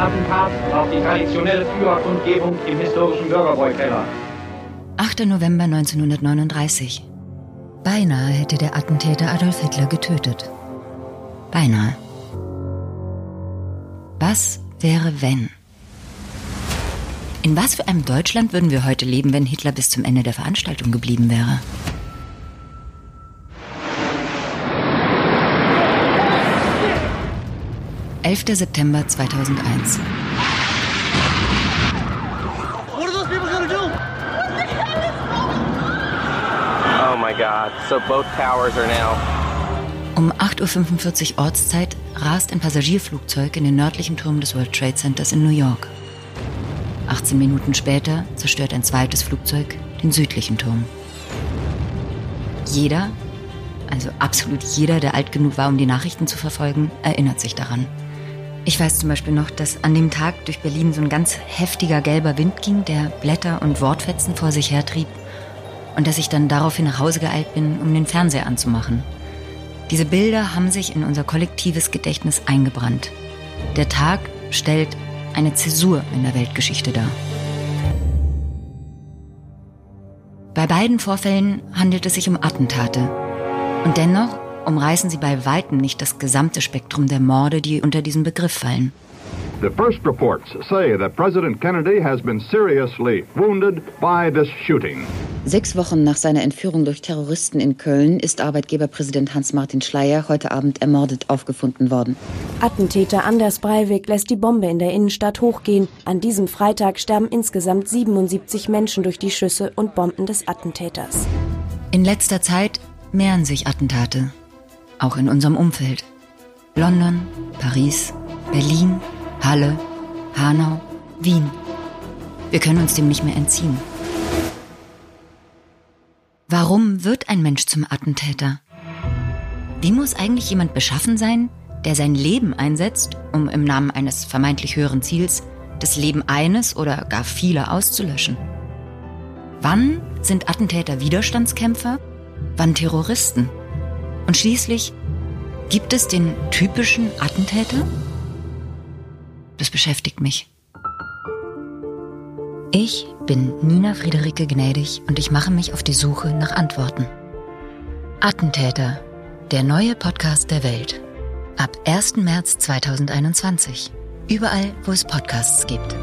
Attentat auf die traditionelle Führerkundgebung im historischen Bürgerbräukeller. 8. November 1939. Beinahe hätte der Attentäter Adolf Hitler getötet. Beinahe. Was wäre, wenn? In was für einem Deutschland würden wir heute leben, wenn Hitler bis zum Ende der Veranstaltung geblieben wäre? Elfter September 2001. Oh my God. So both towers are now. Um 8.45 Uhr Ortszeit rast ein Passagierflugzeug in den nördlichen Turm des World Trade Centers in New York. 18 Minuten später zerstört ein zweites Flugzeug den südlichen Turm. Jeder, also absolut jeder, der alt genug war, um die Nachrichten zu verfolgen, erinnert sich daran. Ich weiß zum Beispiel noch, dass an dem Tag durch Berlin so ein ganz heftiger gelber Wind ging, der Blätter und Wortfetzen vor sich hertrieb und dass ich dann daraufhin nach Hause geeilt bin, um den Fernseher anzumachen. Diese Bilder haben sich in unser kollektives Gedächtnis eingebrannt. Der Tag stellt eine Zäsur in der Weltgeschichte dar. Bei beiden Vorfällen handelt es sich um Attentate. Und dennoch umreißen sie bei weitem nicht das gesamte Spektrum der Morde, die unter diesen Begriff fallen. The first reports say that President Kennedy has been seriously wounded by this shooting. Sechs Wochen nach seiner Entführung durch Terroristen in Köln ist Arbeitgeberpräsident Hans-Martin Schleyer heute Abend ermordet aufgefunden worden. Attentäter Anders Breivik lässt die Bombe in der Innenstadt hochgehen. An diesem Freitag sterben insgesamt 77 Menschen durch die Schüsse und Bomben des Attentäters. In letzter Zeit mehren sich Attentate, auch in unserem Umfeld. London, Paris, Berlin, Halle, Hanau, Wien. Wir können uns dem nicht mehr entziehen. Warum wird ein Mensch zum Attentäter? Wie muss eigentlich jemand beschaffen sein, der sein Leben einsetzt, um im Namen eines vermeintlich höheren Ziels das Leben eines oder gar vieler auszulöschen? Wann sind Attentäter Widerstandskämpfer? Wann Terroristen? Und schließlich, gibt es den typischen Attentäter? Das beschäftigt mich. Ich bin Nina Friederike Gnädig und ich mache mich auf die Suche nach Antworten. Attentäter, der neue Podcast der Welt. Ab 1. März 2021. Überall, wo es Podcasts gibt.